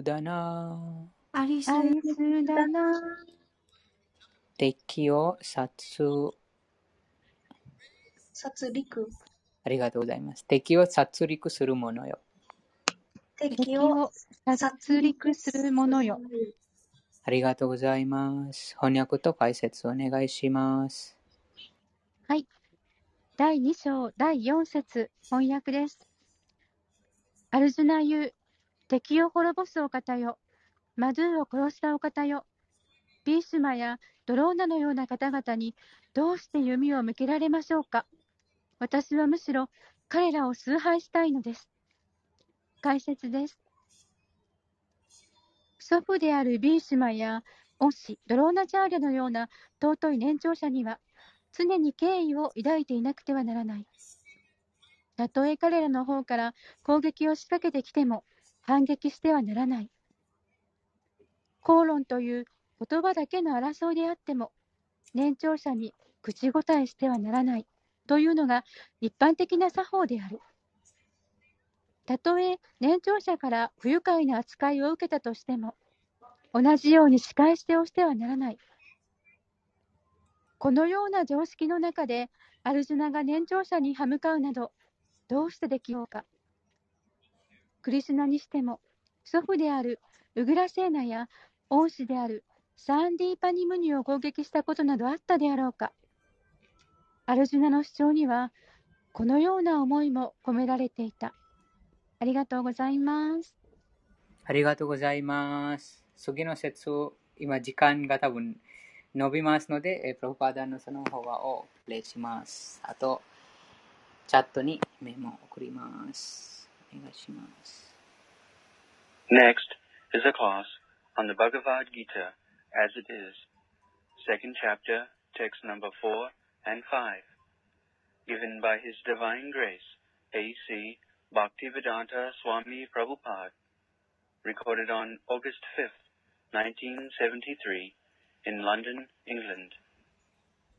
スだなアリスだな。敵を殺殺戮。ありがとうございます。敵を殺戮する者よ。敵敵をを殺戮する者よ。ありがとうございます。翻訳と解説お願いします。はい。第2章第4節翻訳です。アルジュナ言う、敵を滅ぼすお方よ。マドゥーを殺したお方よ。ビーシュマやドローナのような方々にどうして弓を向けられましょうか。私はむしろ彼らを崇拝したいのです。解説です。祖父であるビーシュマや恩師ドローナチャーリャのような尊い年長者には常に敬意を抱いていなくてはならない。たとえ彼らの方から攻撃を仕掛けてきても反撃してはならない。口論という言葉だけの争いであっても年長者に口答えしてはならないというのが一般的な作法である。たとえ年長者から不愉快な扱いを受けたとしても同じように仕返してをしてはならない。このような常識の中で、アルジュナが年長者に歯向かうなど、どうしてできようか。クリシュナにしても、祖父であるウグラセーナや恩師であるサンディーパニムニを攻撃したことなどあったであろうか。アルジュナの主張には、このような思いも込められていた。ありがとうございます。ありがとうございます。次の説を、今時間が多分伸びますので、プロパダのその方をプレイします。あと、チャットにメモを送ります。お願いします。 Next is a class on the Bhagavad Gita as it is, second chapter, text number 4 and 5, given by His Divine Grace, A.C. Bhaktivedanta Swami Prabhupada, recorded on August 5th, 1973, in London, England.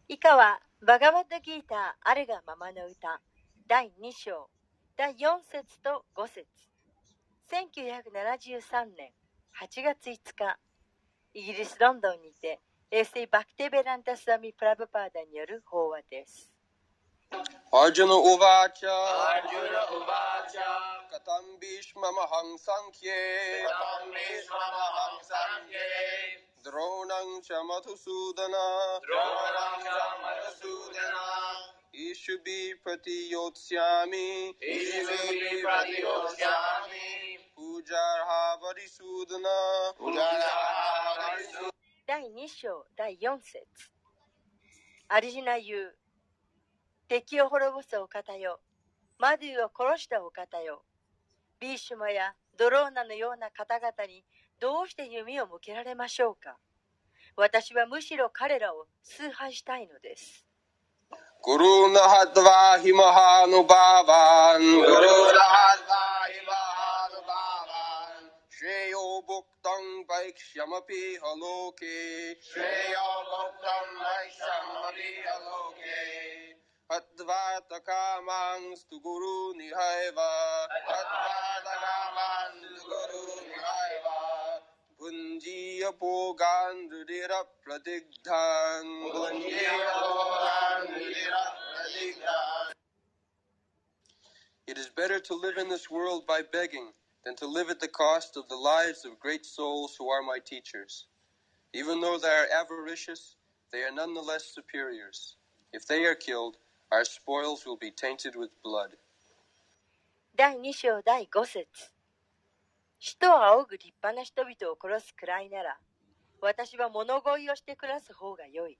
以下はバガバッドギーターあるがままの歌第2章 第4節と5節。1973年8月5日イギリス・ロンドンにて衛星バクテベランタスアミ・プラブパーダによる法話です。アジュナ・ウバーチャーカタンビシママハンサンキエ。ドローナンチャマトスーダナ Ishubi Pratiyotsami. Ishubi Pratiyotsami. pujar havari sudana pujar havari sudana 第2章第4節。アリジナ言う敵を滅ぼすお方よ。マデュを殺したお方よ。ビーシュマやドローナのような方々にどうして弓を向けられましょうか。私はむしろ彼らを崇拝したいのです。गुरुन् हत्वा हि महानुभावान् गुरुरहत्वा हि महानुभावान् श्रेयो भुक्तं वैक्ष्यमपि हलोके श्रेयो मुक्तं वैश्यमपि लोके हत्वा तकामांस्तु गुरुनिहैव तद्वादगामान् It is better to live in this world by begging than to live at the cost of the lives of great souls who are my teachers. Even though they are avaricious, they are nonetheless superiors. If they are killed, our spoils will be tainted with blood. 第二章第五節。死と仰ぐ立派な人々を殺すくらいなら私は物乞いをして暮らす方が良い。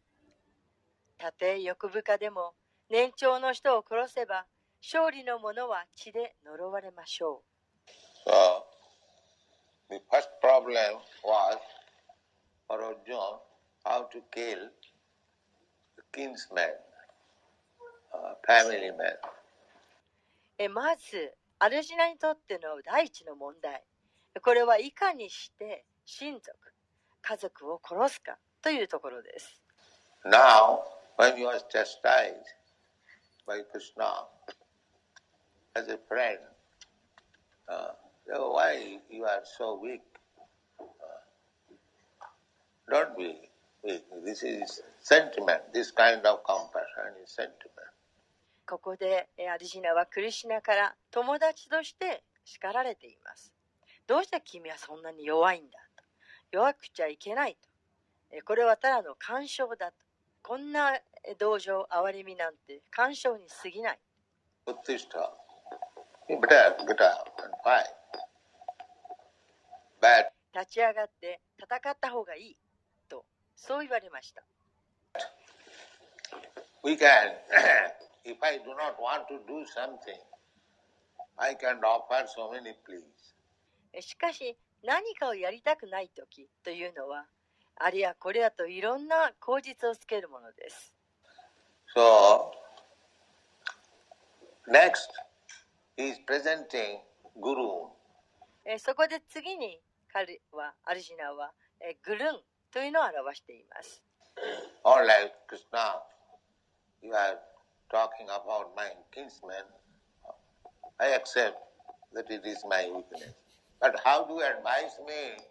たとえ欲深でも年長の人を殺せば勝利の者は血で呪われましょ So, the first problem was for Arjuna how to kill the kinsmen, uh, family えまずアルジナにとっての第一の問題これはいかにして親族家族を殺すかというところです Now, when you are chastised by Krishna as a friend, uh, so why you are so weak? Don't be weak. This is sentiment. This kind of compassion is sentiment. ここでえーアリジナはクリシナから友達として叱られています。どうして君はそんなに弱いんだと。弱くちゃいけないと。えこれはただの干渉だと。こんな道場、哀れみなんて干渉にすぎない。立ち上がって戦った方がいいと、そう言われました。We can, if I do not want to do something, I can offer so many pleas. えしかし何かをやりたくない時というのはあれやこれやといろんな口実をつけるものです So, next, is presenting Guru. えそこで次に彼はアルジナはえグルンというのを表しています All right, Krishna, you are talking about my kinsman. I accept that it is my weakness. But how do you advise me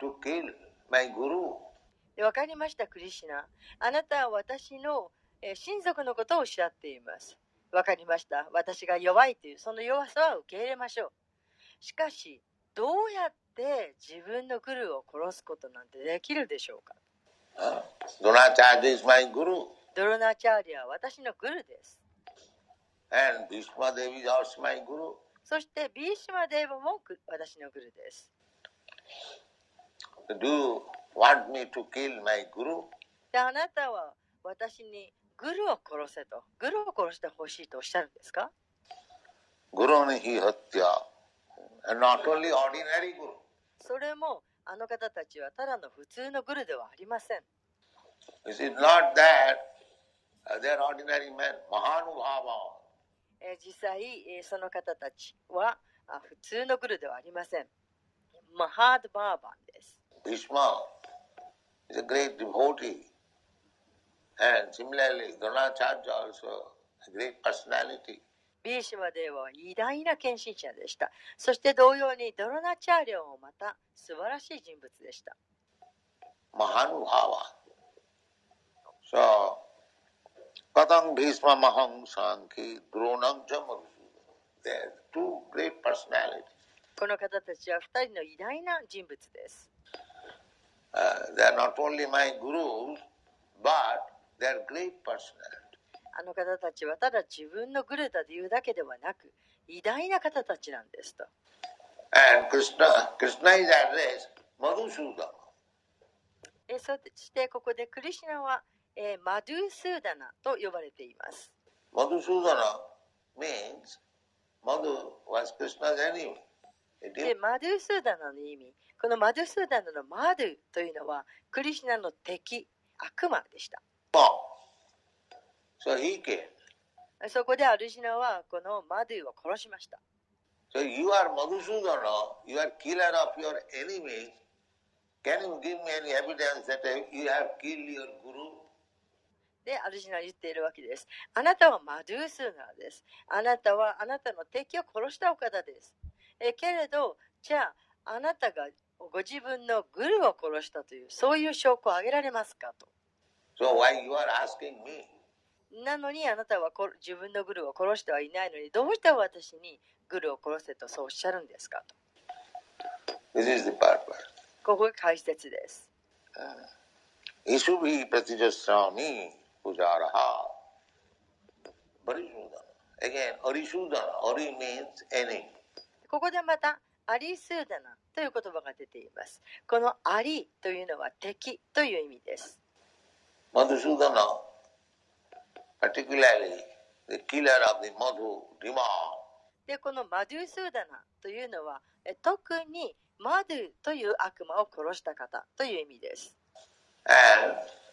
to kill my Guru? で分かりましたクリシナあなたは私のえ親族のことをおっしゃっています分かりました私が弱いというその弱さは受け入れましょうしかしどうやって自分のグルーを殺すことなんてできるでしょうか？Huh? Dronacharya is my Guru. ドロナチャーリアは私のグルです And Bhishma Devi is also my Guru. そしてビーシマデーバもグ私のグルです。Do you want me to kill my Guru? で、あなたは私にグルを殺せと、グルを殺してほしいとおっしゃるんですか Guru Nihi Hatya. And not only ordinary Guru. それもあの方たちはただの普通のグルではありません。It is not that uh, they are ordinary men, Mahanubhava. えー実際、えーその方たちはあ普通のグルではありません。マハードバーバンです。Bhishma is a great devotee. And similarly, Dronacharya also a great personality. ビーシマデーバは偉大な献身者でした。そして同様にドロナチャーリョンもまた素晴らしい人物でした。Mahanubhava. So, Katang Bhishma Mahang Sankhi Dronam cha Madhusudan. They are two great personalities. この方たちは2人の偉大な人物です。Uh, they are not only my gurus, but they are great personalities. あの方たちはただ自分のグルだというだけではなく、偉大な方たちなんですと。And Krishna, Krishna is addressed Madhusudana. えそしてここでクリシュナは、えーマドゥースーダナと呼ばれています。Madhusudana means Madhu was Krishna's enemy. でマドゥースーダナの意味、このマドゥースーダナのマドゥというのはクリシュナの敵、悪魔でした。So he came. そこでアルジナはこのマドゥを殺しました。So you are Madhusudana, you are killer of your enemies. Can you give me any evidence that you have killed your guru? で、アルジナは言っているわけです。あなたはマドゥースーナーです。あなたはあなたの敵を殺したお方です。えけれど、じゃあ、あなたがご自分のグルを殺したという、そういう証拠を挙げられますかと。So why you are asking me? なのにあなたはこ自分のグルを殺してはいないのに、どうして私にグルを殺せとそうおっしゃるんですかと。This is the. ここが解説です。Isubhi ここでまたアリスーダナという言葉が出ていますこのアリというのは敵という意味ですマドゥスーダナ particularly the killer of the madhu でこのマドゥスーダナというのは特にマドゥという悪魔を殺した方という意味ですえ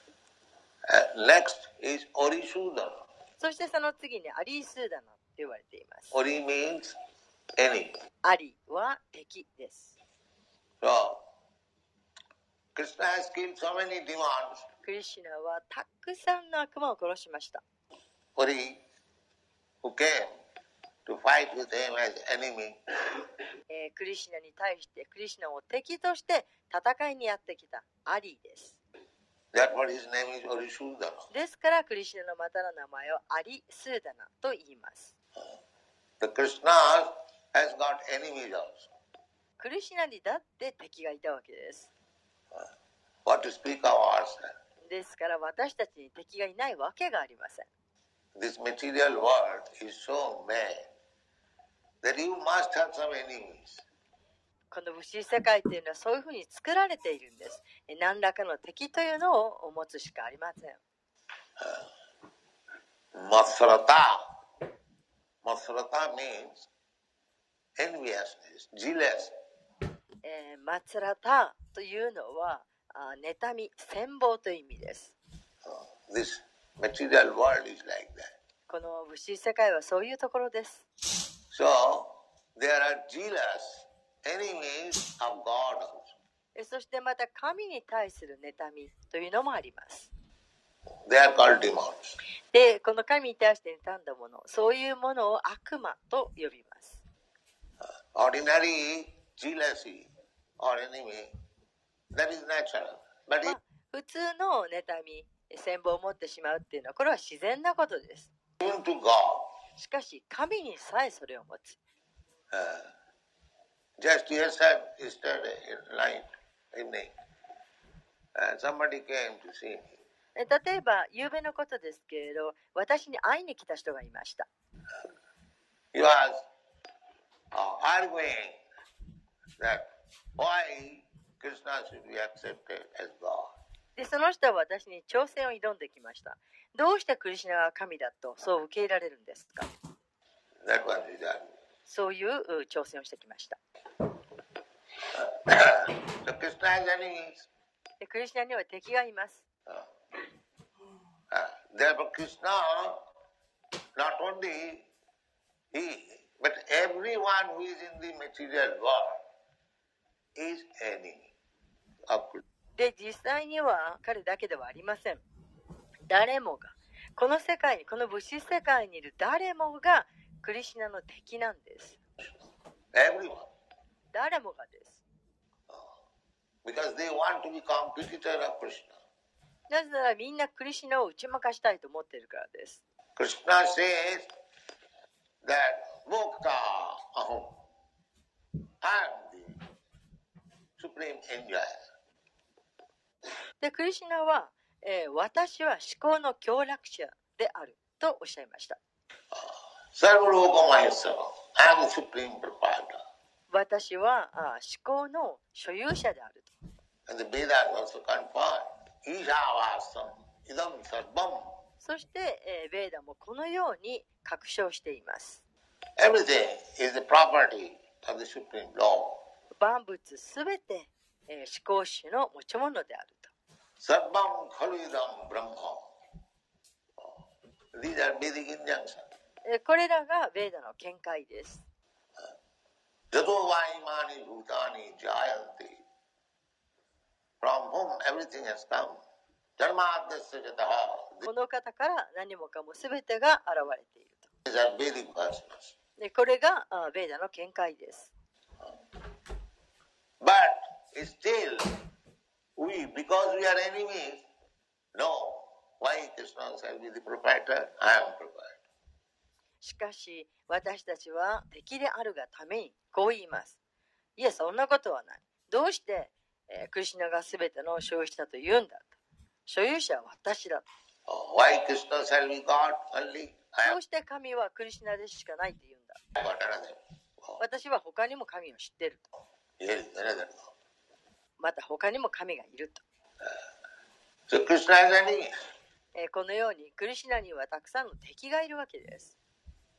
Next is オリスーダ。そしてその次にアリスーダナって言われています。オリ means any。アリは敵です。So, Krishna has killed クリシナはたくさんの悪魔を殺しました。オリ、who。クリシナに対してクリシナを敵として戦いにやってきたアリです。ですからクリシナのまたの名前をアリ・スーダナと言います。The Krishna has got enemies also. クリシナにだって敵がいたわけです。What to speak of ourselves? ですから私たちに敵がいないわけがありません。This material world is so mad that you must have some enemies. この物質世界というのはそういうふうに作られているんです。え何らかの敵というのを持つしかありません。Matsarata. Matsarata means enviousness, jealous. えーマツラタというのは、あ妬み、羨望という意味です。This material world is like that. この物質世界はそういうところです。So there are jealous そしてまた神に対する妬みというのもあります。で、この神に対して妬んだもの、そういうものを悪魔と呼びます。Ordinary jealousy or enemy, that is natural. But ま if あ、普通の妬み、羨望を持ってしまうっていうのは、これは自然なことです。しかし、神にさえそれを持つ。uh, just s m 例えば、昨夜のことですけれど、私に会いに来た人がいました。で、その人は私に挑戦を挑んできました。どうしてクリシナは神だとそう受け入れられるんですか？そういう挑戦をしてきました。クリスナには敵がいます。で、実際には彼だけではありません。誰もが、この世界に、この物質世界にいる誰もがクリシナの敵なんです。誰もがです。Because they want to be competitor of Krishna. なぜならみんなクリシナを打ち負かしたいと思っているからです。Krishna says that Mukta Aham. I am the supreme enjoyer. で、クリシナは、えー私は思考の協力者であるとおっしゃいました。Sarvaloka Maheswara. I am the supreme proprietor. 私は思考の所有者であると。そして、ベーダもこのように確証しています。万物すべて思考主の持ち物であると。これらがベーダの見解です。Jato vaimani bhutani jayanti. From whom everything has come. Dharmadasya jataha. この方から何もかもすべてが現れていると。 These are Vedic verses. でこれがあベーダの見解です。 But still, we, because we are enemies, no. Why Krishna shall be the proprietor? I am proprietor. しかし私たちは敵であるがためにこう言います。いえ、そんなことはない。どうして、えークリシナが全ての所有者と言うんだと。所有者は私だと。Oh, why Krishna shall be God only? I どうして神はクリシナでしかないと言うんだ。Oh, 私は他にも神を知ってると。また他にも神がいると。So. えーこのようにクリシナにはたくさんの敵がいるわけです。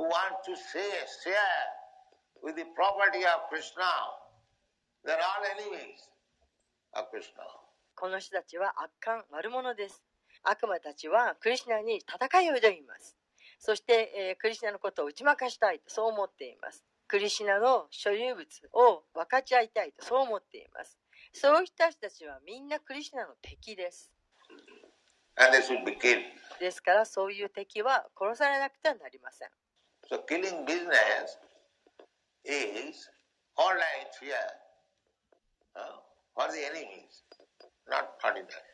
who want to say, share with the property of Krishna. They're all enemies of Krishna. この人たちは悪漢悪者です。悪魔たちはクリシナに戦いを挑みます。そして、えークリシナのことを打ち負かしたいとそう思っています。クリシナの所有物を分かち合いたいとそう思っています。そういう人たちはみんなクリシナの敵です。ですからそういう敵は殺されなくてはなりません。So killing business is all right here uh, for the enemies, not ordinary.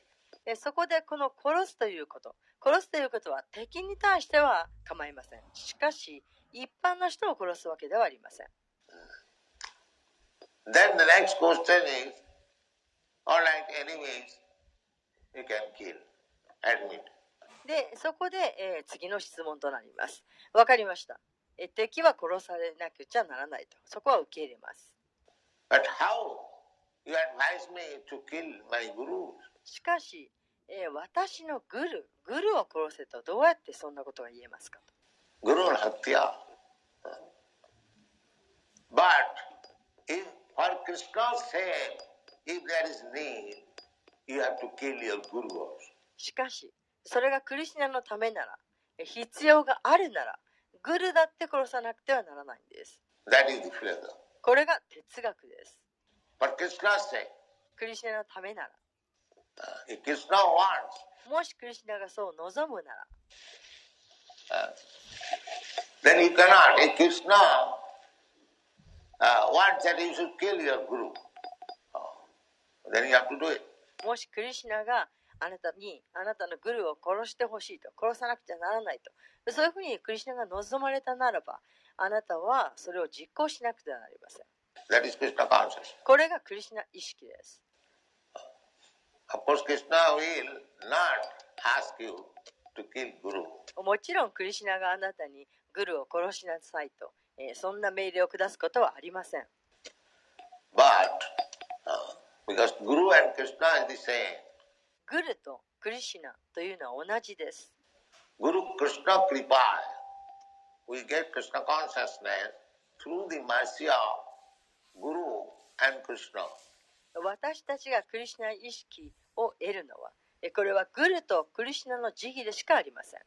でそこでこの殺すということ殺すということは敵に対しては構いませんしかし一般の人を殺すわけではありません Then the next question is, all right, enemies, you can kill, admit. でそこで、え、次の質問となります。わかりました。え敵は殺されなくちゃならないと。そこは受け入れます。しかし、え、私のグルグルを殺せとどうやってそんなことが言えますかグルは敵や But for Krishna's sake, if there is need, you have to kill your gurus. しかし、それがクリシナのためならえ必要があるならグルだって殺さなくてはならないんです.これが哲学ですクリシナのためなら uh, if Krishna wants, もしクリシナがそう望むなら uh, then you cannot. If Krishna uh, wants that you should kill your guru, oh, then you have to do it. もしクリシナがあなたにあなたのグルを殺してほしいと。殺さなくちゃならないと。そういうふうにクリシナが望まれたならばあなたはそれを実行しなくてはなりません.これがクリシナ意識です.もちろんクリシナがあなたにグルを殺しなさいと、えーそんな命令を下すことはありません。But uh, because Guru and Krishna is the same, グルとクリシナというのは同じです。私たちがクリシナ意識を得るのは、これはグルとクリシナの慈悲でしかありません。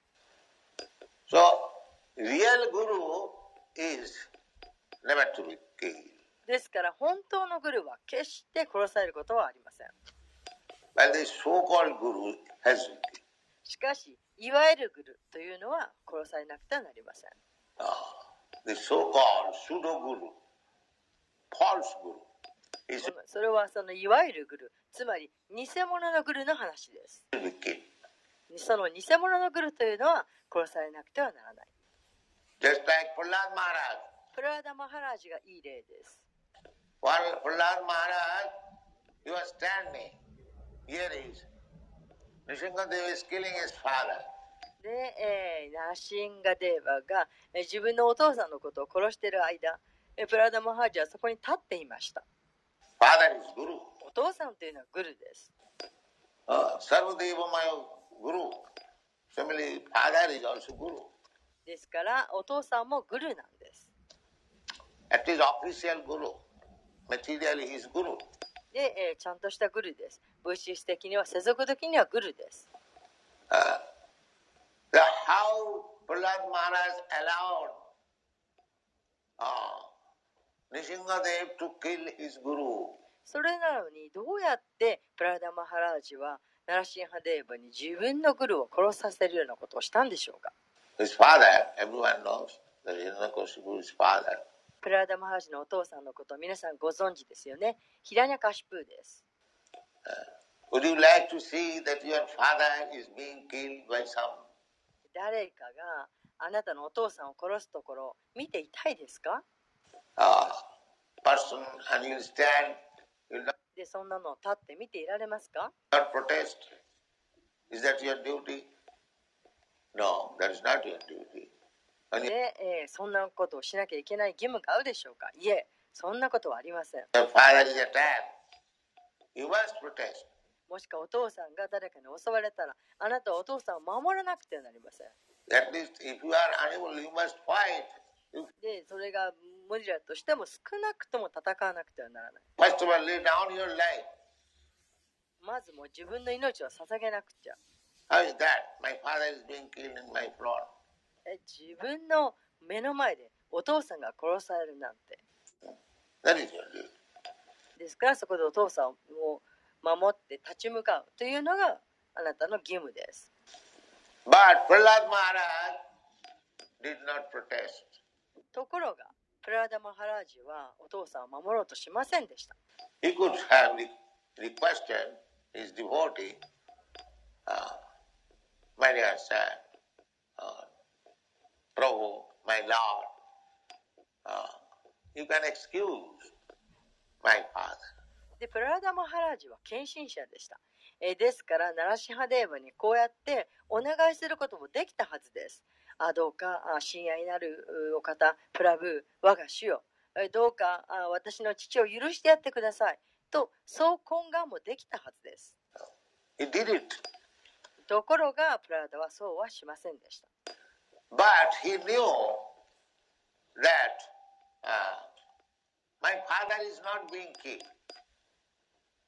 ですから本当のグルは決して殺されることはありません。しかし、いわゆるグルというのは殺されなくてはなりません。それはそのいわゆるグル、つまり偽物のグルの話です。その偽物のグルというのは殺されなくてはならない。プラダ・マハラージがいい例です。プラダ・マハラージ、you are standing. で、えー、ナシンガデーバが自分のお父さんのことを殺している間、プラダモハージはそこに立っていました。お父さんというのはグルです。サルディーバマヨグル。Family, father is ーですから、お父さんもグルなんです。で、え、ちゃんとしたグルです。物質的には世俗的にはグルです。Uh, the how Prahlad Maharaj allowed. Uh, Nishingadev to kill his Guru. それなのにどうやってプラダ・マハラージはナラシンハデーバに自分のグルを殺させるようなことをしたんでしょうか？His father, everyone knows that Hiranyakashipu is father. プラダ・マハラージのお父さんのことを皆さんご存知ですよね。ヒラニャカシプーです Would you like to see that your father is being killed by some 誰かがあなたのお父さんを殺すところを見ていたいですか uh, person and you stand, you not でそんなのを立って見ていられますか protest? Is that your duty? No, that is not your duty. で、えーそんなことをしなきゃいけない義務があるでしょうかいえそんなことはありません your father is attacked. もしくはお父さんが誰かに襲われたら、あなたはお父さんを守らなくてはなりません。で、それが無理だとしても、少なくとも戦わなくてはならない。まずもう自分の命を捧げなくちゃ。自分の目の前でお父さんが殺されるなんて。ですからそこでお父さんを守って立ち向かうというのがあなたの義務です。But Prahlad Maharaj did not protest. ところが、プラダマハラージはお父さんを守ろうとしませんでした。He could have re- requested his devotee, uh, my dear sir, uh, Prabhu, my Lord, uh, you can excuse my father. で、プラダマハラージは献身者でした。えーですから、ナラシハデーバにこうやってお願いすることもできたはずです。あどうか、あ親愛なるうお方、プラブー、我が主よ、えーどうかあ私の父を許してやってください。と、そう懇願もできたはずです。He did it. ところが、プラダはそうはしませんでした。But he knew that uh, my father is not being killed.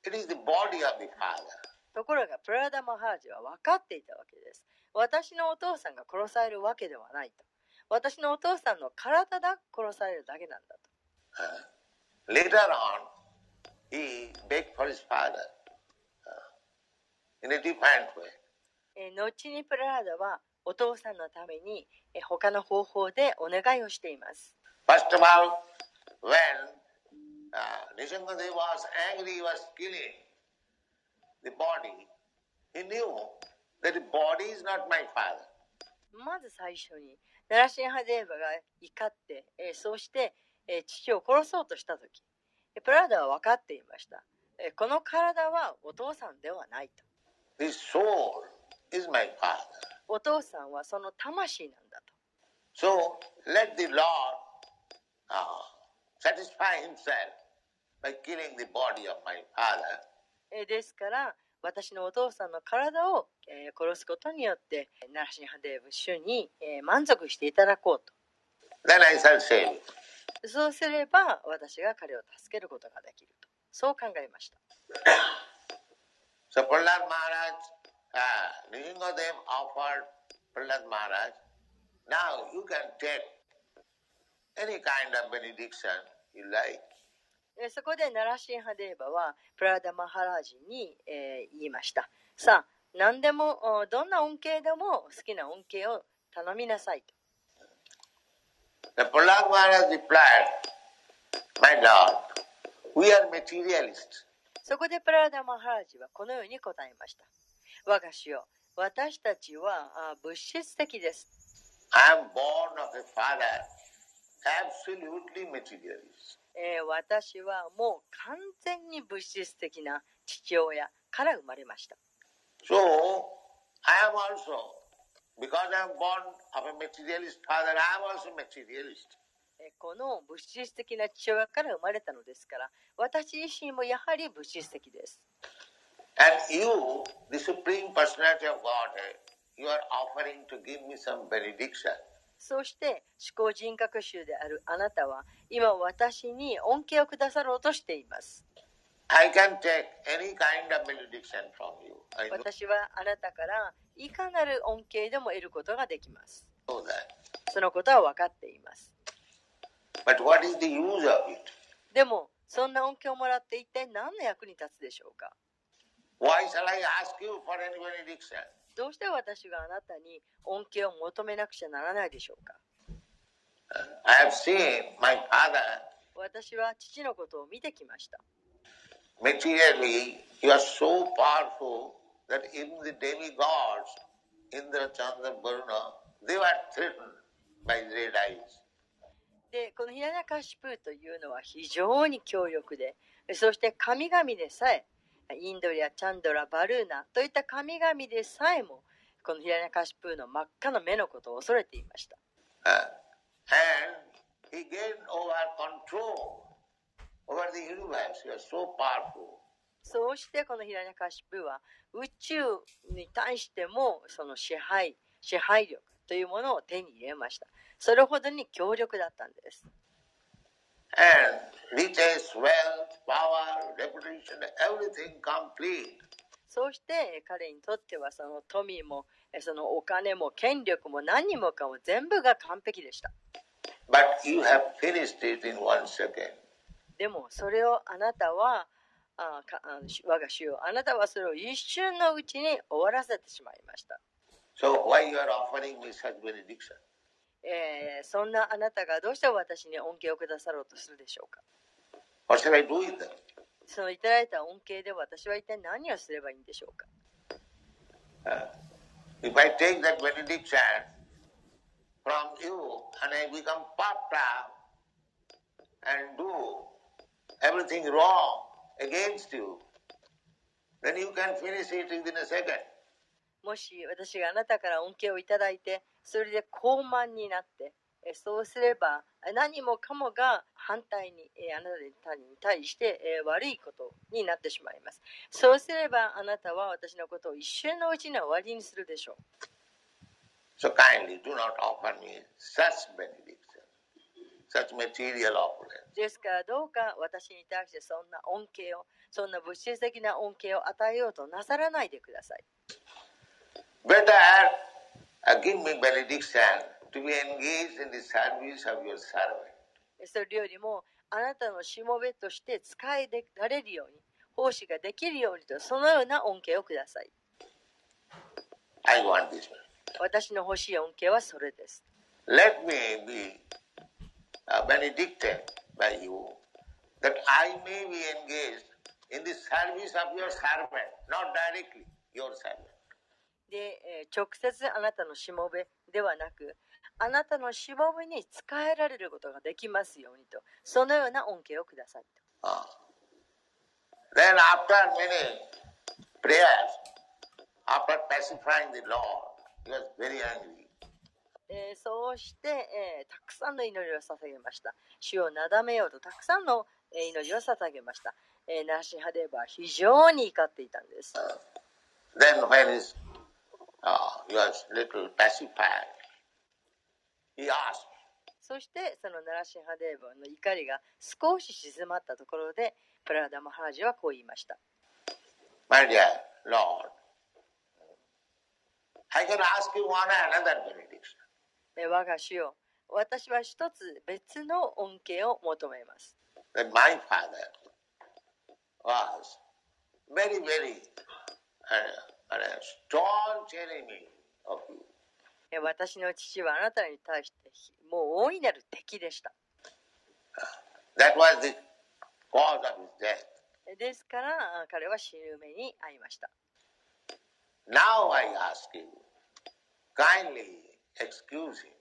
It is the body of the father. ところが、プラダマハージは分かっていたわけです。私のお父さんが殺されるわけではないと。私のお父さんの体だ殺されるだけなんだと。Uh, later on, he begged for his father uh, in a different way. えー後にプラダはお父さんのためにえー他の方法でお願いをしています。First of all, when ああまず最初にナラシンハデーバが怒って、そうして、父を殺そうとした時プラダは分かっていました、この体はお父さんではないと。This soul is my お父さんはその魂なんだと。そう let the Lord,、uh, by killing the body of my father. えーですから、私のお父さんの体を、えー殺すことによって、ナラシンハデーブ主に、えー満足していただこうと。Then I shall save. そうすれば私が彼を助けることができると。そう考えました。So Prahlad Maharaj, uh, Nrisimhadev offered Prahlad Maharaj, now you can take any kind of benediction you like. えーそこでナラシンハデーバはプラダマハラージに、えー言いました。さあ、何でも、おどんな恩恵でも好きな恩恵を頼みなさいと。The Prahlad Maharaj replied, My Lord, we are materialists. そこでプラダマハラージはこのように答えました。我が主よ、私たちはあ物質的です。I am born of a father absolutely materialist. えー私はもう完全に物質的な父親から生まれました。So I am also, because I am born of a materialist father, I am also materialist. えーこの物質的な父親から生まれたのですから、私自身もやはり物質的です。And you, the Supreme Personality of Godhead, you are offering to give me some benediction. そして思考人格集であるあなたは今私に恩恵をくださろうとしています。Kind of 私はあなたからいかなる恩恵でも得ることができます。そのことは分かっています。But what is the use of it? でもそんな恩恵をもらって一体何の役に立つでしょうか？どうして私があなたに恩恵を求めなくちゃならないでしょうか？私は父のことを見てきました。で、このヒラナカシプーというのは非常に強力で、そして神々でさえ、インドリア、チャンドラ、バルーナといった神々でさえもこのヒラナカシプーの真っ赤な目のことを恐れていました。Uh. そうしてこのヒラナカシプーは宇宙に対してもその支配支配力というものを手に入れました。それほどに強力だったんです riches, wealth, power, reputation, everything complete. そうして彼にとってはその富もえそのお金も権力も何もかも全部が完璧でした But you have finished it in one second. でもそれをあなたはあかあ我が主よあなたはそれを一瞬のうちに終わらせてしまいました、So why you are offering me such benediction? えーそんなあなたがどうして私に恩恵をくださろうとするでしょうか What shall I do with them? そのいただいた恩恵で私は一体何をすればいいんでしょうか Uh, if I take that benediction from you and I become up and do everything wrong against you, then you can finish it within a second. もし私があなたから恩恵をいただいてそれで高慢になってえそうすれば何もかもが反対にえあなたに対してえ悪いことになってしまいます。そうすればあなたは私のことを一瞬のうちに終わりにするでしょう。So kindly do not offer me such benediction, such material offering. ですからどうか私に対してそんな恩恵をそんな物質的な恩恵を与えようとなさらないでください。Better uh, give me benediction to be engaged in the service of your servant. それよりもあなたのしもべとして使えられるように奉仕ができるようにとそのような恩恵をください I want this one. 私の欲しい恩恵はそれです。Let me be uh, benedicted by you, that I may be engaged in the service of your servant, not directly your servant. で、えー直接あなたのしもべではなく、あなたのしもべに仕えられることができますようにと、そのような恩恵をくださいと。Ah. Then after many prayers, after pacifying the Lord, he was very angry. えーそうして、えーたくさんの祈りを捧げました。主をなだめようとたくさんのえー祈りを捧げました。えーナーシンハデーバは非常に怒っていたんです。Then when his, そしてそのナラシンハデーブの怒りが少し静まったところでプラダマハージはこう言いました。マリ我が主よ私は一つ別の恩恵を求めます。My father was very, very, uh, uh, 私の父はあなたに対してもう大いなる敵でした。ですからあ彼は死ぬ目に遭いました。Now I ask you, kindly excuse him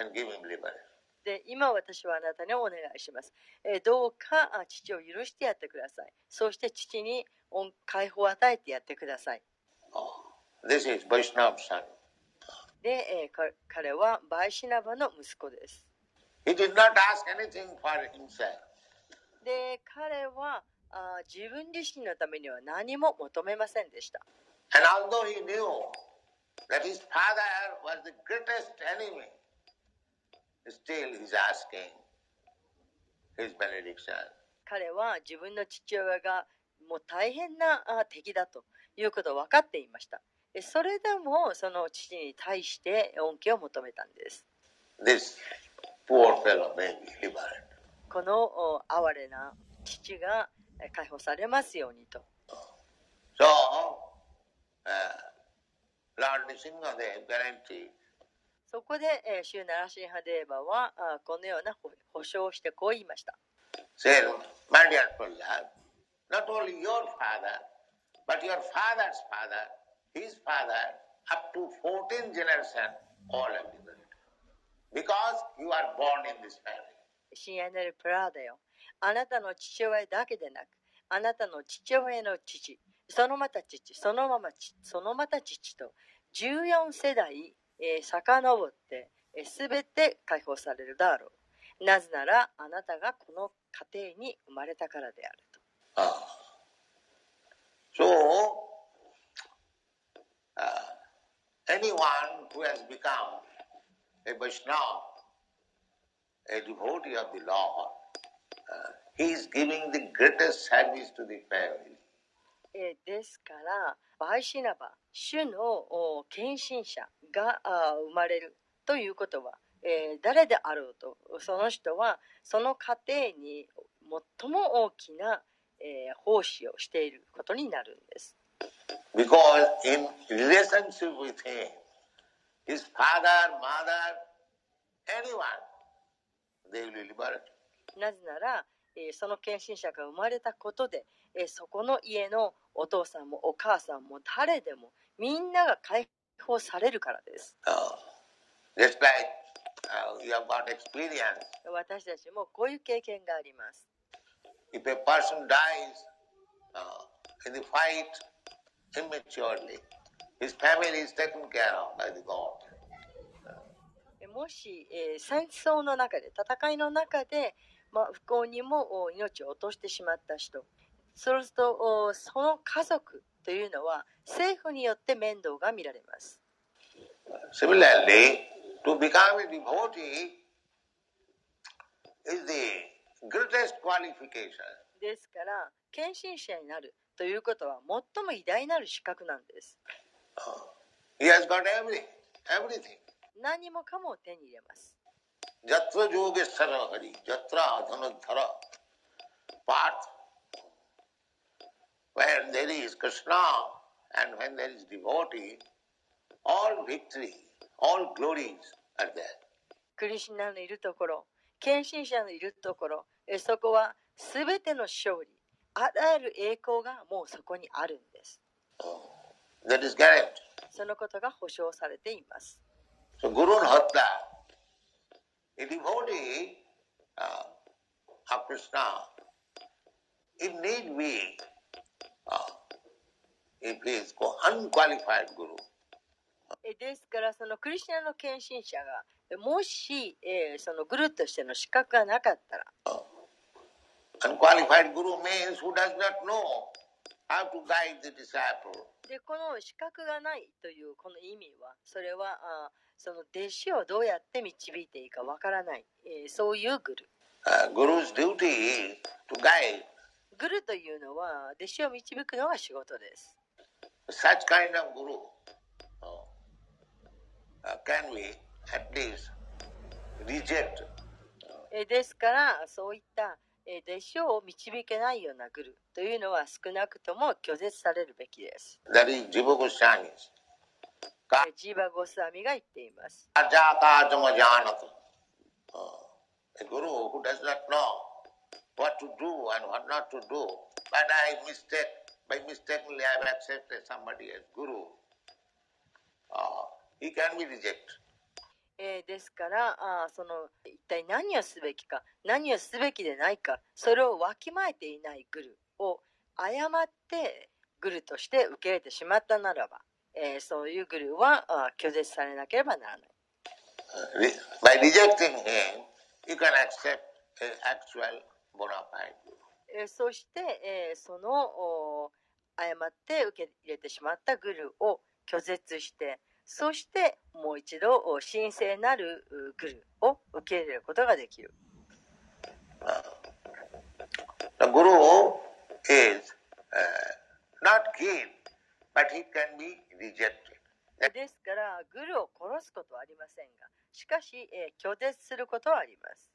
and give him liberty. で今私はあなたにお願いします。えーどうかあ父を許してやってください。そして父に恩解放を与えてやってください。Oh, this is Vaishnav son. で、えーか彼はバイシナバの息子です。He did not ask anything for himself. で、彼はあ自分自身のためには何も求めませんでした。And although he knew that his father was the greatest enemy, still he's asking his benediction. 彼は自分の父親がもう大変なあ敵だということ分かっていましたそれでもその父に対して恩恵を求めたんですこの哀れな父が解放されますようにと。そこで、えー、シューナラシンハデーバはあこのような保証をしてこう言いました。But your father's father, his father, up to 14 generation, all are liberated. Because you are born in this family. 親愛なるプラーダよ。あなたの父親だけでなく、あなたの父親の父、そのまた父、そのまま父、そのまた父と、14世代、えー、遡って、えー、全て解放されるだろう。なぜなら、あなたがこの家庭に生まれたからであると。Ah. So, uh, anyone who has become a Vaishnava, a devotee of the Lord, uh, he is giving the greatest service to the family. えーですから、バイシナバ、主の献身者があ生まれるということは、えー誰であろうと、その人はその家庭に最も大きな、え、奉仕をしていることになるんです。なぜなら、え、その献身者が生まれたことで、え、そこの家のお父さんもお母さんも誰でもみんなが解放されるからです。私たちもこういう経験があります。If a person dies uh, in the fight immaturely, his family is taken care of by the God. えもし、えー戦争の中で戦いの中で、まあ、不幸にもお命を落としてしまった人そうするとおその家族というのは政府によって面倒が見られます。Similarly, to become a devotee is the greatest qualification. ですから献身者になるということは最も偉大なる資格なんです。He has got everything, everything. 何もかも手に入れます。Jatra Yogeshwara Hari, Jatra Dhanadhara, Path. When there is Krishna and when there is devotee, all victory, all glories are there. クリシュナのいるところ、献身者のいるところ、えそこは全ての勝利、あらゆる栄光がもうそこにあるんです。That is guaranteed. そのことが保証されています。So Guru Hatta, a devotee uh, of Krishna, it need be, uh, if he is unqualified Guru, えですから、そのクリシュナの献身者が、えもし、え、そのグルーとしての資格がなかったら。で、この資格がないというこの意味は、それはあその弟子をどうやって導いていいかわからない、えー、そういうグル。グルというのは弟子を導くのが仕事です。Such kind of guru, oh. えーですから、そういった、えー弟子を導けないようなグルというのは少なくとも拒絶されるべきです。ジーバ・ゴスワミが言っています。Uh, guru who does not know what to do and what not to do, but I mistake, by mistakenly I have accepted somebody as guru, uh, he can be rejected. えーですからあーその一体何をすべきか何をすべきでないかそれをわきまえていないグルを誤ってグルとして受け入れてしまったならば、えーそういうグルはあー拒絶されなければならない。Uh, by rejecting him, you can accept actual bona fide そして、えーそのお誤って受け入れてしまったグルを拒絶してそしてもう一度お神聖なるうグルを受け入れることができる。The guru is uh, not killed, but he can be rejected. ですからグルを殺すことはありませんがしかし、えー拒絶することはあります。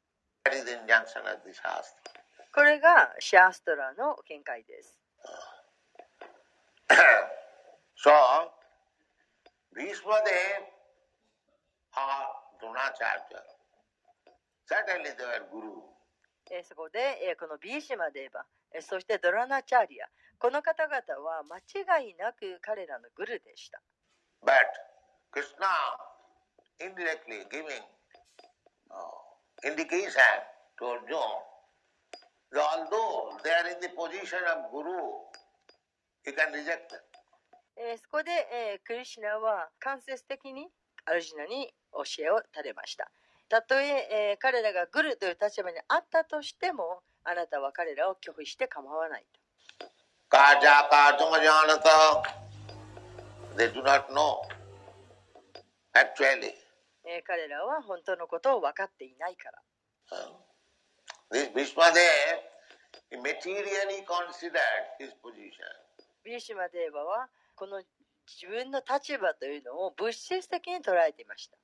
これがシャーストラの見解です。so, Bhishma Dev or Dronacharya, certainly they were guru. えーそこで、えーこのビーシマデーバ、えーそしてドラナチャーリア、この方々は間違いなく彼らのグルでした。But Krishna indirectly giving uh, indication to Arjuna although they are in the position of guru, he can reject them. えーそこで、えークリシュナは間接的にアルジュナに教えを垂れました。たとええー彼らがグルという立場にあったとしても、あなたは彼らを拒否して構わないと。Kaja kajamajanata, they do not know actually. えー彼らは本当のことを分かっていないから。Uh, This Bhishma Dev he materially considered his position. ビーシマデーバはこの自分の立場というのを物質的に捉えていました。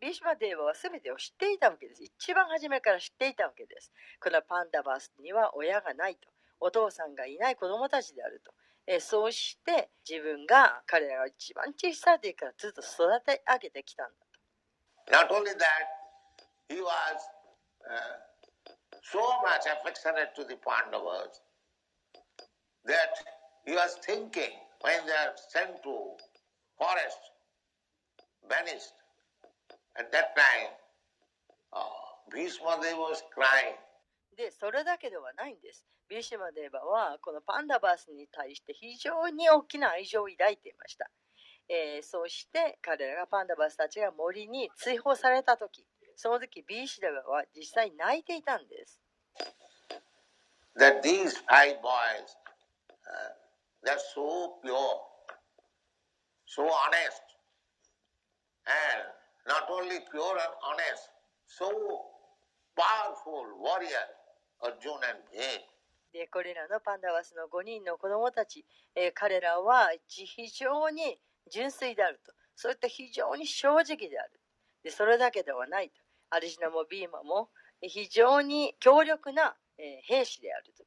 ビシマデーヴァは全てを知っていたわけです。一番初めから知っていたわけです。このパンダバスには親がないと、お父さんがいない子供たちであると。えーそうして自分が彼らが一番小さい時からずっと育て上げてきたんだと Not only that, he was uh, so much affectionate to the Pandavas that he was thinking when they are sent to forest, banished. At that time, uh, Bhishma Dev was crying. で、それだけではないんです。ビーシマデーバはこのパンダバースに対して非常に大きな愛情を抱いていました。えーそして彼らがパンダバースたちが森に追放された時、その時ビーシダバは実際泣いていたんです。that these five boys, uh, they're so pure, so honest, and not only pure and honest, so powerful warrior, Arjun and Bhim. でこれらのパンダバースの5人の子供たち、えー彼らは非常に純粋であると。そういった非常に正直である。でそれだけではないと。アリシナもビーマもえー非常に強力な、えー兵士であると。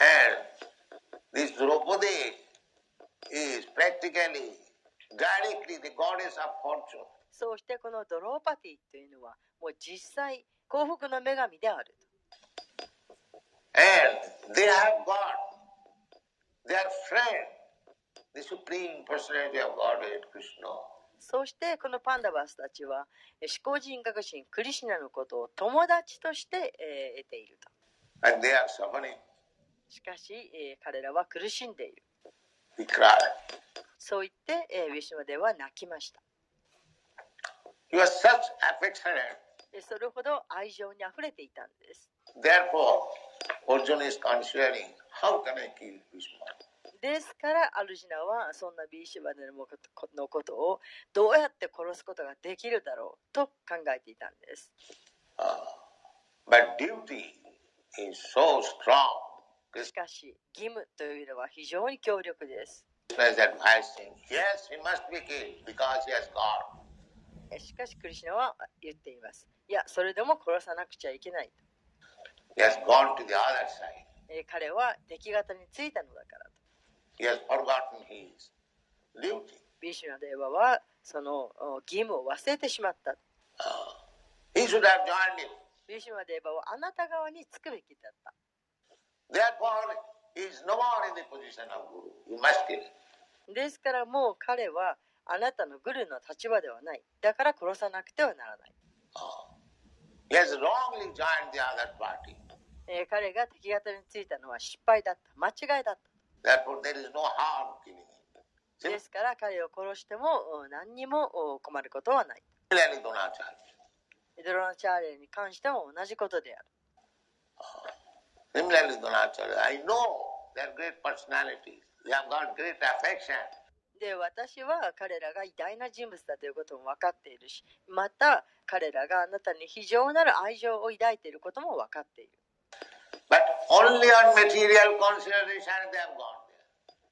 And this Draupadi is practically, directly the goddess of fortune. そうしてこのドローパティというのはもう実際幸福の女神であると。And they have got their friend, the Supreme Personality of Godhead, Krishna. そうしてこのパンダバースたちはえー思考人格神クリシナのことを友達として、えー得ていると。And they are suffering. しかし、えー彼らは苦しんでいる。He cried. そう言って、えーウィシュマデは泣きました。He was such affectionate. でそれほど愛情にあふれていたんです。Therefore, ですからアルジナはそんなビーシュバネのことをどうやって殺すことができるだろうと考えていたんです。しかし義務というのは非常に強力です。しかしクリシナは言っています。いや、それでも殺さなくちゃいけないと。彼は出来方についたのだからと。ビシュナデはその義務を忘れてしまった。ビシュナデはあなた側につくべきだった。ですからもう彼はあなたのグルの立場ではない。だから殺さなくてはならない。Uh, he has wrongly joined the other party. え、彼が敵方についたのは失敗だった。間違いだった、ですから彼を殺しても何にも困ることはない。イドラチャーレに関しても同じことである、で私は彼らが偉大な人物だということも分かっているしまた彼らがあなたに非常なる愛情を抱いていることも分かっている。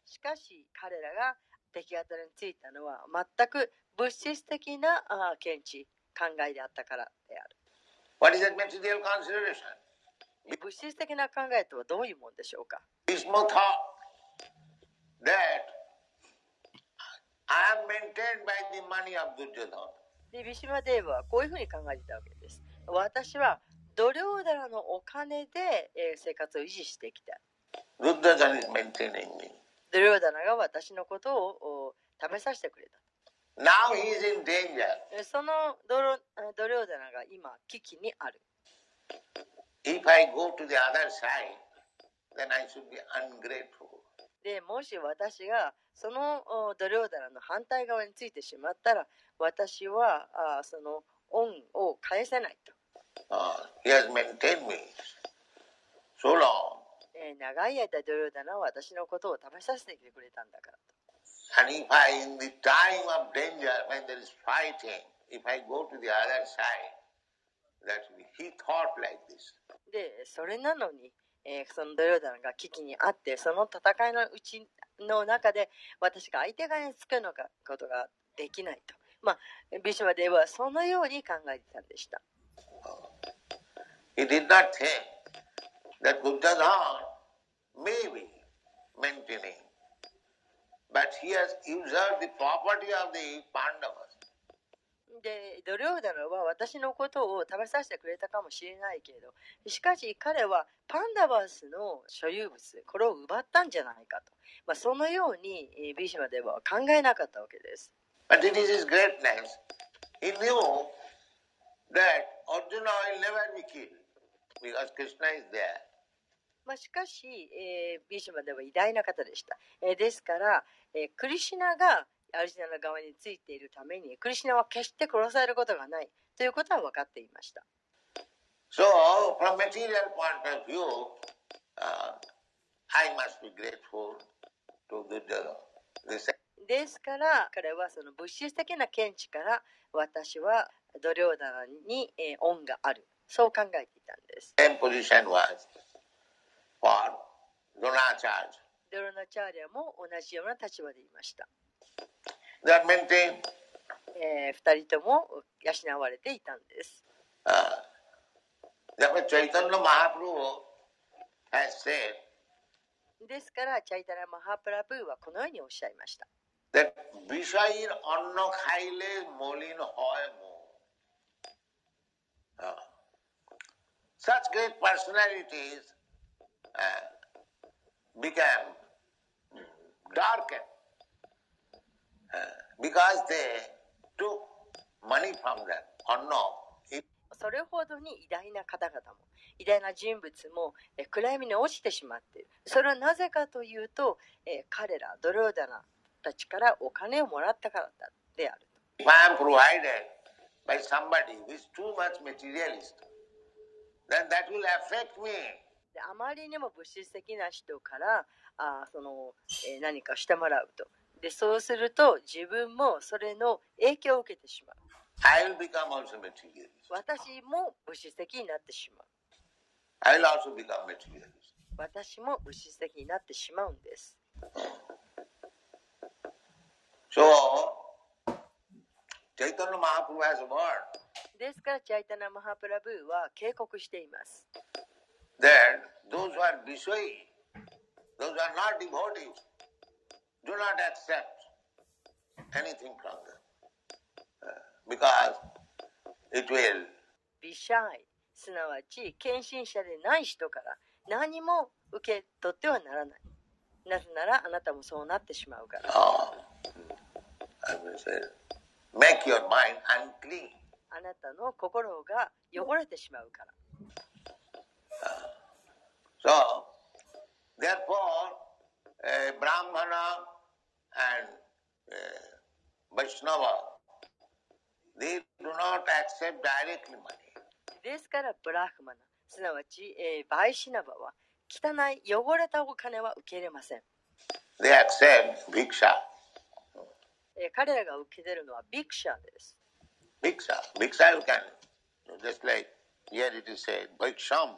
しかし彼らが出来当たりについたのは全く物質的な見地考えであったからである What is that material consideration? 物質的な考えとはどういうもんでしょうか？私はこういうふうに考えていたわけです。私はドリョーダラのお金で、えー生活を維持してきた。ーダラが私のことをお食べさせてくれた。Now he is in danger. えそのドロドリョーダナが今危機にある。If I go to the other side, then I should be ungrateful. でもし私がそのおドリョーダナの反対側についてしまったら私はあその恩を返せないと Uh, he has maintained me so long. 長い間どうだな私のことを試させてくれたんだからと。で、それなのに、えー、そのドヨダナが危機にあって、その戦いのうちの中で、私が相手側につくのかことができないと。まあ、ビシュマデーはそのように考えてたんでした。He did not think that Buddhadhan may be maintaining, but he has usurped the property of the Pandavas. で、ドリョーダナは私のことを食べさせてくれたかもしれないけれど、しかし彼はパンダバスの所有物、これを奪ったんじゃないかと。まあ、そのようにえービシュマデーは考えなかったわけです。But it is his greatness. He knew that Arjuna will never be killed まあ、しかし、えービシュマでは偉大な方でした。えーですから、えークリシナがアルジナの側についているために、クリシナは決して殺されることがないということは分かっていました。So, from material point of view, uh, I must be grateful to. This ですから、彼はその物質的な見地から、私はドリョーダナに、えー恩がある。そう考えていたんです。ドロナチャーリャも同じような立場でいました。えー、2人とも養われていたんです。ですから、チャイタナ・マハプラブーはこのようにおっしゃいました。That・ great personalities uh, became darkened uh, because they took money from them anna. It それほどに偉大な方々も偉大な人物もえー暗闇に落ちてしまっているそれはなぜかというと、えー彼らドローダナたちからお金をもらったからだである am provided by somebody who is too much materialist, then that will affect me. であまりにも物質的な人からあーその、えー何かしてもらうとでそうすると自分もそれの影響を受けてしまう I will become also materialist. 私も物質的になってしまう I will also become materialist. 私も物質的になってしまうんです So, Chaitanya Mahaprabhu has a word ですからチャイタナ・マハプラブーは警告しています that those who are Viswayi, those who are not devotees, do not accept anything from them. Uh, because it will ビシャイすなわち献身者でない人から何も受け取ってはならないなぜならあなたもそうなってしまうから uh, I will say, make your mind unclean. あなたの心が汚れてしまうから So, therefore, a Brahmana and a Vaishnava, they do not accept directly money. ですからブラフマナすなわち、えーバイシナバは汚い汚れたお金は受け入れません、They accept bhiksha. えー彼らが受け取るのはビクシャーです Bhiksha. Bhiksha you can, just like here it is said, bhiksham.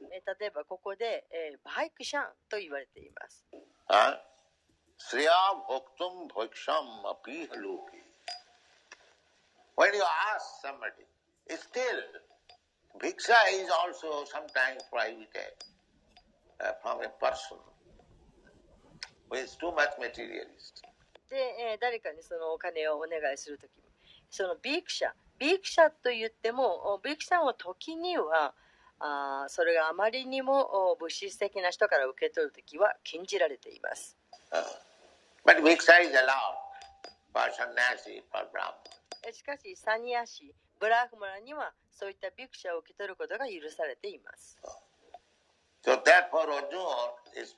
えー例えばここで、えーバイクシャンと言われています Huh? Sriya bhaktum bhiksham api loki. When you ask somebody, still, bhiksha is also sometimes prohibited uh, from a person who is too much materialist. で、えー誰かにそのお金をお願いするときそのビークシャ、ビークシャと言っても、ビークシャの時には、あそれがあまりにも物質的な人から受け取るときは禁じられています。しかし、サンニャーシー、ブラーフマナにはそういったビクシャを受け取ることが許されています。So, therefore, Arjuna is、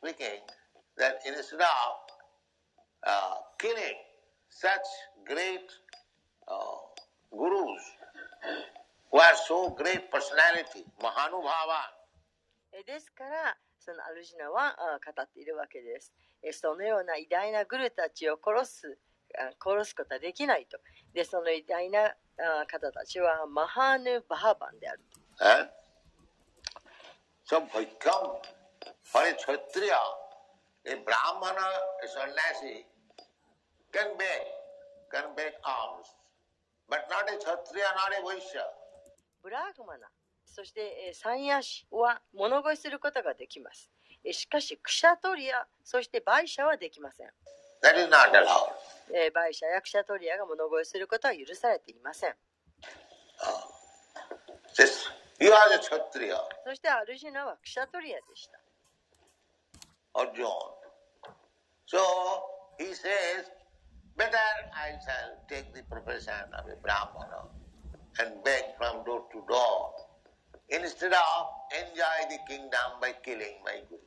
ですから、そのアルジナはあ語っているわけです。えそのような偉大なグルたちを殺す、あ殺すことはできないと。で、その偉大なあ方たちはマハーヌ・バハバンである。Eh? A can alms, but not a Kshatriya, not a Vaishya. ブラーグマナ、そしてえーサンヤシは物乞いすることができます。えしかし、クシャトリア、そしてバイシャはできません。That is not allowed. えーバイシャやクシャトリアが物乞いすることは許されていません。This, he was a Kshatriya, そしてアルジナはクシャトリアでした。Arjun. So he says, better I shall take the profession of a Brahmana and beg from door to door instead of enjoy the kingdom by killing my guru.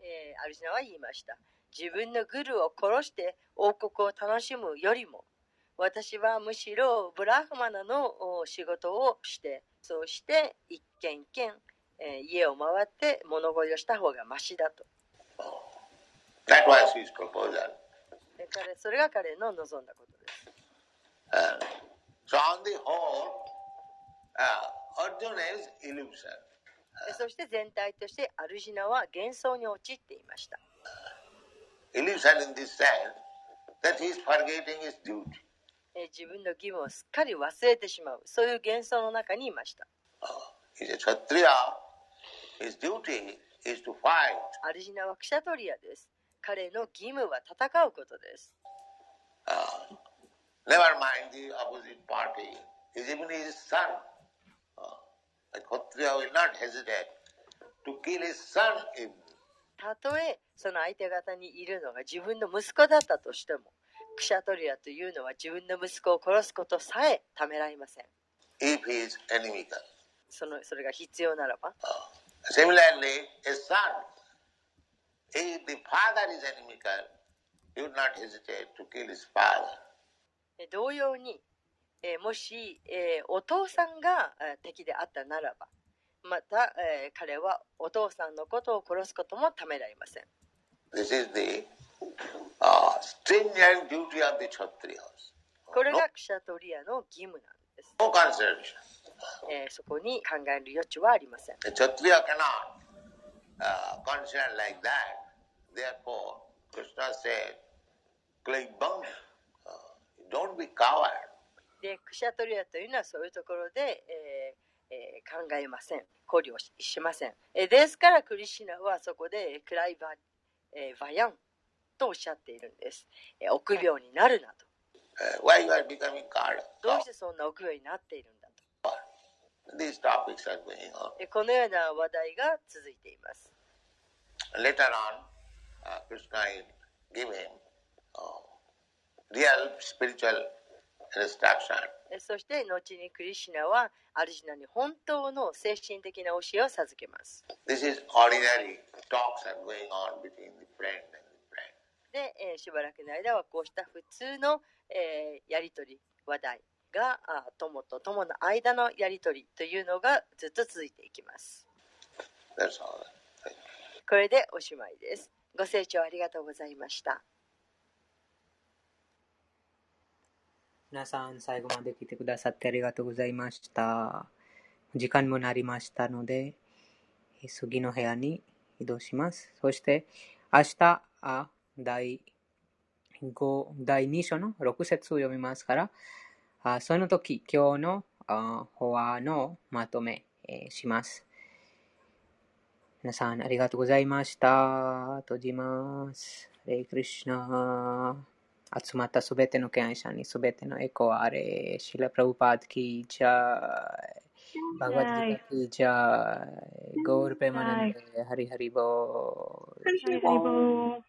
えーアルジナは言いました。自分のグルを殺して王国を楽しむよりも、私はむしろブラフマナのお仕事をして、そうして一軒一軒、えー家を回って物乞いをした方がマシだと。That was his proposal. 彼それが彼の望んだことです。そして全体としてアルジナは幻想に陥っていました。自分の義務をすっかり忘れてしまう、そういう幻想の中にいました。アルジナはクシャトリアです。彼の義務は戦うことです。たとえその相手方にいるのが自分の息子だったとしても、クシャトリアというのは自分の息子を殺すことさえためらいません。If he is enemy. そ,のそれが必要ならば。Uh, similarly, a son if the father is inimical, he would not hesitate to kill his father. え同様に、えーもし、えーお父さんがえー敵であったならば、また、えー彼はお父さんのことを殺すこともためらいません。This is the uh, stringent duty of the Kshatriyas. これがクシャトリアの義務なんです。no consideration. えーそこに考える余地はありません。A Kshatriya cannot uh, consider like that. Therefore, Krishna said, Klaibam, uh, don't be coward. で、クシャトリアというのはそういうところで、えーえー考えません。考慮をししません。えーですから、クリシナはそこで、クライバ、えーバヤンとおっしゃっているんです。えー臆病になるなと。Uh, why you are becoming coward? どうしてそんな臆病になっているんだ？と。These topics are going on. えーこのような話題が続いています。Later on, uh, Krishna is giving uh, real spiritual instruction. えーそして、後にクリシナは、アルジナに本当の精神的な教えを授けます。This is ordinary talks are going on between the friend and the friend. で、えーしばらくの間はこうした普通の、えーやり取り話題があ友と友の間のやり取りというのがずっと続いていきます。これでおしまいです。ご清聴ありがとうございました。皆さん、最後まで来てくださってありがとうございました。時間もなりましたので、えー次の部屋に移動します。そして、明日、あ第5、第2章の6節を読みますから、あその時、今日のあ法話のまとめ、えーします。皆さん、ありがとうございました。閉じます。レイクリシナ。集まったすべての敬愛者にすべてのエコあれ。シラ・プラブパードキージャイ。バガバッドギターキージャイ。ゴールペマナンデ。ハリハリボー。Haribo.